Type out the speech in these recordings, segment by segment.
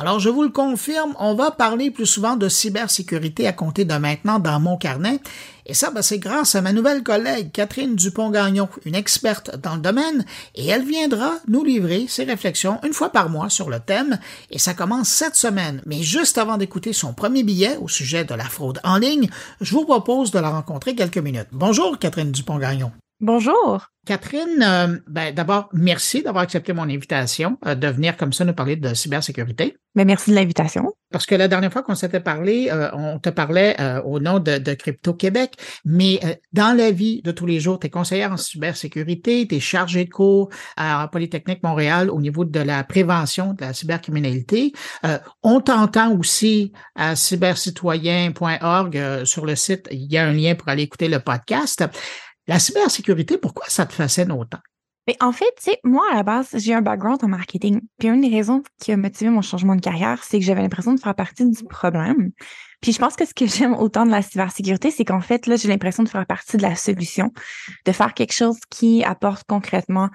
Alors, je vous le confirme, on va parler plus souvent de cybersécurité à compter de maintenant dans mon carnet. Et ça, ben, c'est grâce à ma nouvelle collègue Catherine Dupont-Gagnon, une experte dans le domaine, et elle viendra nous livrer ses réflexions une fois par mois sur le thème, et ça commence cette semaine. Mais juste avant d'écouter son premier billet au sujet de la fraude en ligne, je vous propose de la rencontrer quelques minutes. Bonjour Catherine Dupont-Gagnon. Bonjour. Catherine, euh, ben, d'abord, merci d'avoir accepté mon invitation euh, de venir comme ça nous parler de cybersécurité. Mais ben, merci de l'invitation. Parce que la dernière fois qu'on s'était parlé, euh, on te parlait au nom de, de, Crypto Québec, mais dans la vie de tous les jours, tu es conseillère en cybersécurité, tu es chargé de cours à Polytechnique Montréal au niveau de la prévention de la cybercriminalité. on t'entend aussi à cybercitoyen.org sur le site, il y a un lien pour aller écouter le podcast. La cybersécurité, pourquoi ça te fascine autant? Mais en fait, tu sais, moi, à la base, j'ai un background en marketing. Puis une des raisons qui a motivé mon changement de carrière, c'est que j'avais l'impression de faire partie du problème. Puis je pense que ce que j'aime autant de la cybersécurité, c'est qu'en fait, là, j'ai l'impression de faire partie de la solution, de faire quelque chose qui apporte concrètement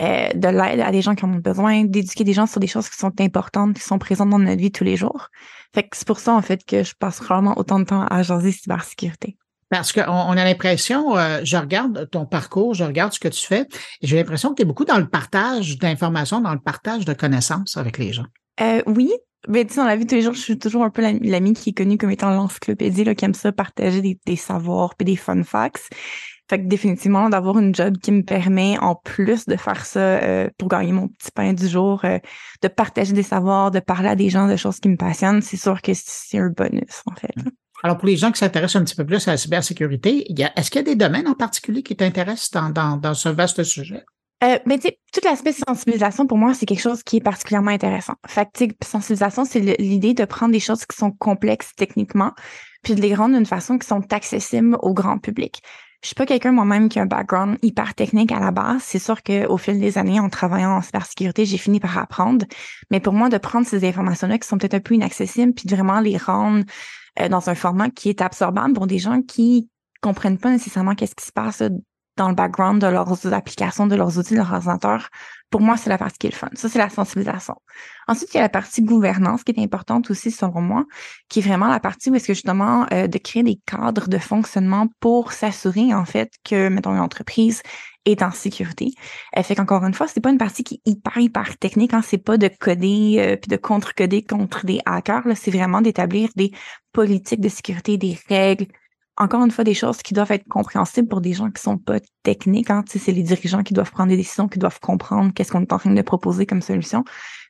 euh, de l'aide à des gens qui en ont besoin, d'éduquer des gens sur des choses qui sont importantes, qui sont présentes dans notre vie tous les jours. Fait que c'est pour ça, en fait, que je passe vraiment autant de temps à jaser cybersécurité. Parce qu'on on a l'impression, euh, je regarde ton parcours, je regarde ce que tu fais, et j'ai l'impression que tu es beaucoup dans le partage d'informations, dans le partage de connaissances avec les gens. Euh, oui, mais tu sais, dans la vie de tous les jours, je suis toujours un peu l'ami qui est connu comme étant l'encyclopédie, qui aime ça partager des, savoirs puis des fun facts. Fait que définitivement, d'avoir une job qui me permet, en plus de faire ça euh, pour gagner mon petit pain du jour, de partager des savoirs, de parler à des gens de choses qui me passionnent, c'est sûr que c'est un bonus, en fait. Alors, pour les gens qui s'intéressent un petit peu plus à la cybersécurité, est-ce qu'il y a des domaines en particulier qui t'intéressent dans, dans, ce vaste sujet? Euh, mais tu sais, toute l'aspect sensibilisation, pour moi, c'est quelque chose qui est particulièrement intéressant. Fait que, sensibilisation, c'est l'idée de prendre des choses qui sont complexes techniquement, puis de les rendre d'une façon qui sont accessibles au grand public. Je suis pas quelqu'un moi-même qui a un background hyper technique à la base. C'est sûr qu'au fil des années, en travaillant en cybersécurité, j'ai fini par apprendre. Mais pour moi, de prendre ces informations-là qui sont peut-être un peu inaccessibles, puis de vraiment les rendre euh, dans un format qui est absorbable pour des gens qui comprennent pas nécessairement qu'est-ce qui se passe dans le background de leurs applications, de leurs outils, de leurs ordinateurs. Pour moi, c'est la partie qui est le fun. Ça, c'est la sensibilisation. Ensuite, il y a la partie gouvernance qui est importante aussi, selon moi, qui est vraiment la partie où est-ce que justement euh, de créer des cadres de fonctionnement pour s'assurer, en fait, que, mettons, une entreprise est en sécurité. Elle fait qu'encore une fois, c'est pas une partie qui est hyper, hyper technique. Hein. C'est pas de coder euh, puis de contre-coder contre des hackers. C'est vraiment d'établir des politiques de sécurité, des règles. Encore une fois, des choses qui doivent être compréhensibles pour des gens qui sont pas techniques. Hein. C'est les dirigeants qui doivent prendre des décisions, qui doivent comprendre qu'est-ce qu'on est en train de proposer comme solution.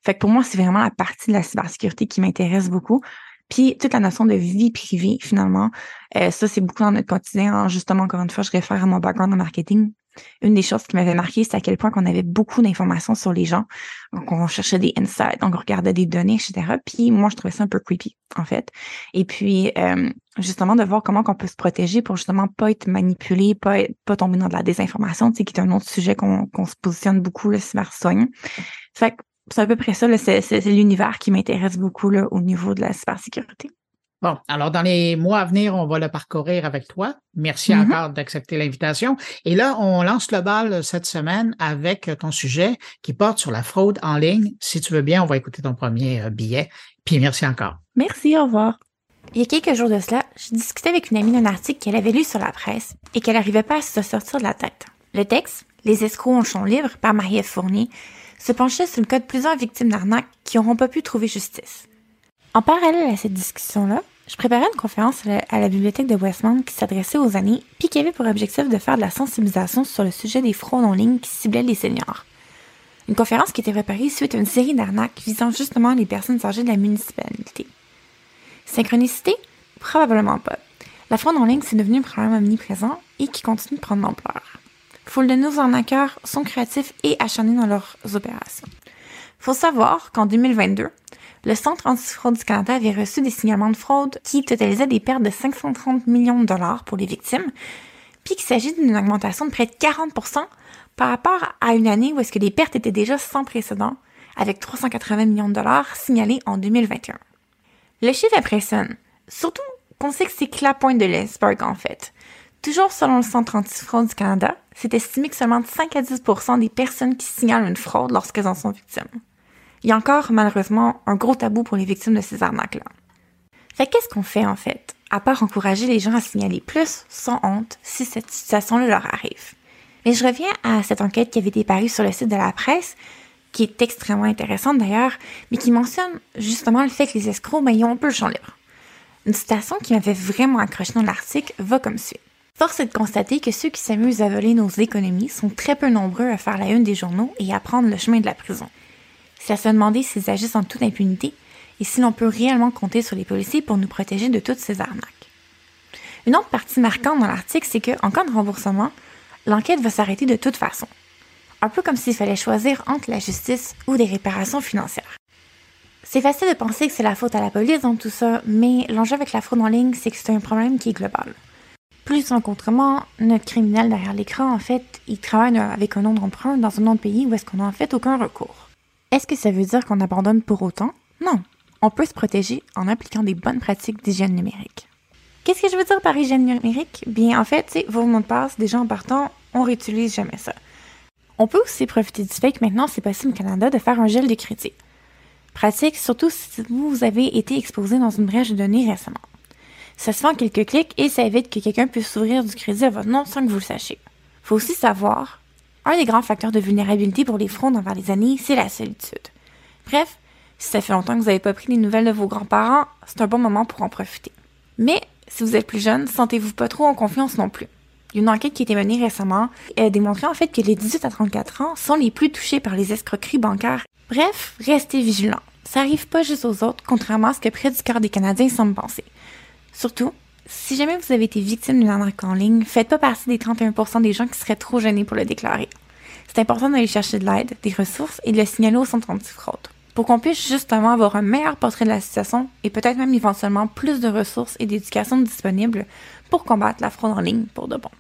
Fait que pour moi, c'est vraiment la partie de la cybersécurité qui m'intéresse beaucoup. Puis toute la notion de vie privée, finalement, euh, ça, c'est beaucoup dans notre quotidien. Hein. Justement, encore une fois, je réfère à mon background en marketing. Une des choses qui m'avait marqué, c'est à quel point qu'on avait beaucoup d'informations sur les gens. Donc, on cherchait des insights, donc on regardait des données, etc. Puis moi, je trouvais ça un peu creepy, en fait. Et puis, euh, justement, de voir comment on peut se protéger pour justement pas être manipulé, pas, pas tomber dans de la désinformation, tu sais, qui est un autre sujet qu'on se positionne beaucoup, le cybersoigne. Fait que c'est à peu près ça, c'est l'univers qui m'intéresse beaucoup là, au niveau de la cybersécurité. Bon, alors dans les mois à venir, on va le parcourir avec toi. Merci mm-hmm. encore d'accepter l'invitation. Et là, on lance le bal cette semaine avec ton sujet qui porte sur la fraude en ligne. Si tu veux bien, on va écouter ton premier euh, billet. Puis merci encore. Merci, au revoir. Il y a quelques jours de cela, je discutais avec une amie d'un article qu'elle avait lu sur la presse et qu'elle n'arrivait pas à se sortir de la tête. Le texte, Les escrocs en champ libre par Marie-Ève Fournier, se penchait sur le cas de plusieurs victimes d'arnaque qui n'auront pas pu trouver justice. En parallèle à cette discussion-là, je préparais une conférence à la, bibliothèque de Westmount qui s'adressait aux années puis qui avait pour objectif de faire de la sensibilisation sur le sujet des fraudes en ligne qui ciblaient les seniors. Une conférence qui était préparée suite à une série d'arnaques visant justement les personnes âgées de la municipalité. Synchronicité? Probablement pas. La fraude en ligne, c'est devenu un problème omniprésent et qui continue de prendre l'ampleur. Foule de nos arnaqueurs sont créatifs et acharnés dans leurs opérations. Faut savoir qu'en 2022, le Centre antifraude du Canada avait reçu des signalements de fraude qui totalisaient des pertes de 530 millions de dollars pour les victimes, puis qu'il s'agit d'une augmentation de près de 40% par rapport à une année où les pertes étaient déjà sans précédent, avec 380 millions de dollars signalés en 2021. Le chiffre impressionne, surtout qu'on sait que c'est que la de l'iceberg en fait. Toujours selon le Centre antifraude du Canada, c'est estimé que seulement 5 à 10% des personnes qui signalent une fraude lorsqu'elles en sont victimes. Il y a encore malheureusement un gros tabou pour les victimes de ces arnaques-là. Fait qu'est-ce qu'on fait en fait, à part encourager les gens à signaler plus, sans honte, si cette situation-là leur arrive? Mais je reviens à cette enquête qui avait été parue sur le site de la presse, qui est extrêmement intéressante d'ailleurs, mais qui mentionne justement le fait que les escrocs, ben, un peu le champ libre. Une citation qui m'avait vraiment accroché dans l'article va comme suit. Force est de constater que ceux qui s'amusent à voler nos économies sont très peu nombreux à faire la une des journaux et à prendre le chemin de la prison. C'est à se demander s'ils agissent en toute impunité et si l'on peut réellement compter sur les policiers pour nous protéger de toutes ces arnaques. Une autre partie marquante dans l'article, c'est qu'en cas de remboursement, l'enquête va s'arrêter de toute façon. Un peu comme s'il fallait choisir entre la justice ou des réparations financières. C'est facile de penser que c'est la faute à la police dans tout ça, mais l'enjeu avec la fraude en ligne, c'est que c'est un problème qui est global. Plus qu'autrement, notre criminel derrière l'écran, en fait, il travaille avec un nom d'emprunt dans un autre pays où est-ce qu'on n'a en fait aucun recours. Est-ce que ça veut dire qu'on abandonne pour autant? Non. On peut se protéger en appliquant des bonnes pratiques d'hygiène numérique. Qu'est-ce que je veux dire par hygiène numérique? Bien, en fait, vos mots de passe, déjà en partant, on réutilise jamais ça. On peut aussi profiter du fait que maintenant, c'est possible au Canada de faire un gel de crédit. Pratique, surtout si vous avez été exposé dans une brèche de données récemment. Ça se fait en quelques clics et ça évite que quelqu'un puisse s'ouvrir du crédit à votre nom sans que vous le sachiez. Faut aussi savoir, un des grands facteurs de vulnérabilité pour les fraudes envers les années, c'est la solitude. Bref, si ça fait longtemps que vous n'avez pas pris les nouvelles de vos grands-parents, c'est un bon moment pour en profiter. Mais si vous êtes plus jeune, sentez-vous pas trop en confiance non plus. Une enquête qui a été menée récemment a démontré en fait que les 18 à 34 ans sont les plus touchés par les escroqueries bancaires. Bref, restez vigilants. Ça arrive pas juste aux autres, contrairement à ce que près du cœur des Canadiens semble penser. Surtout, si jamais vous avez été victime d'une arnaque en ligne, faites pas partie des 31% des gens qui seraient trop gênés pour le déclarer. C'est important d'aller chercher de l'aide, des ressources et de le signaler au centre antifraude pour qu'on puisse justement avoir un meilleur portrait de la situation et peut-être même éventuellement plus de ressources et d'éducation disponibles pour combattre la fraude en ligne pour de bon.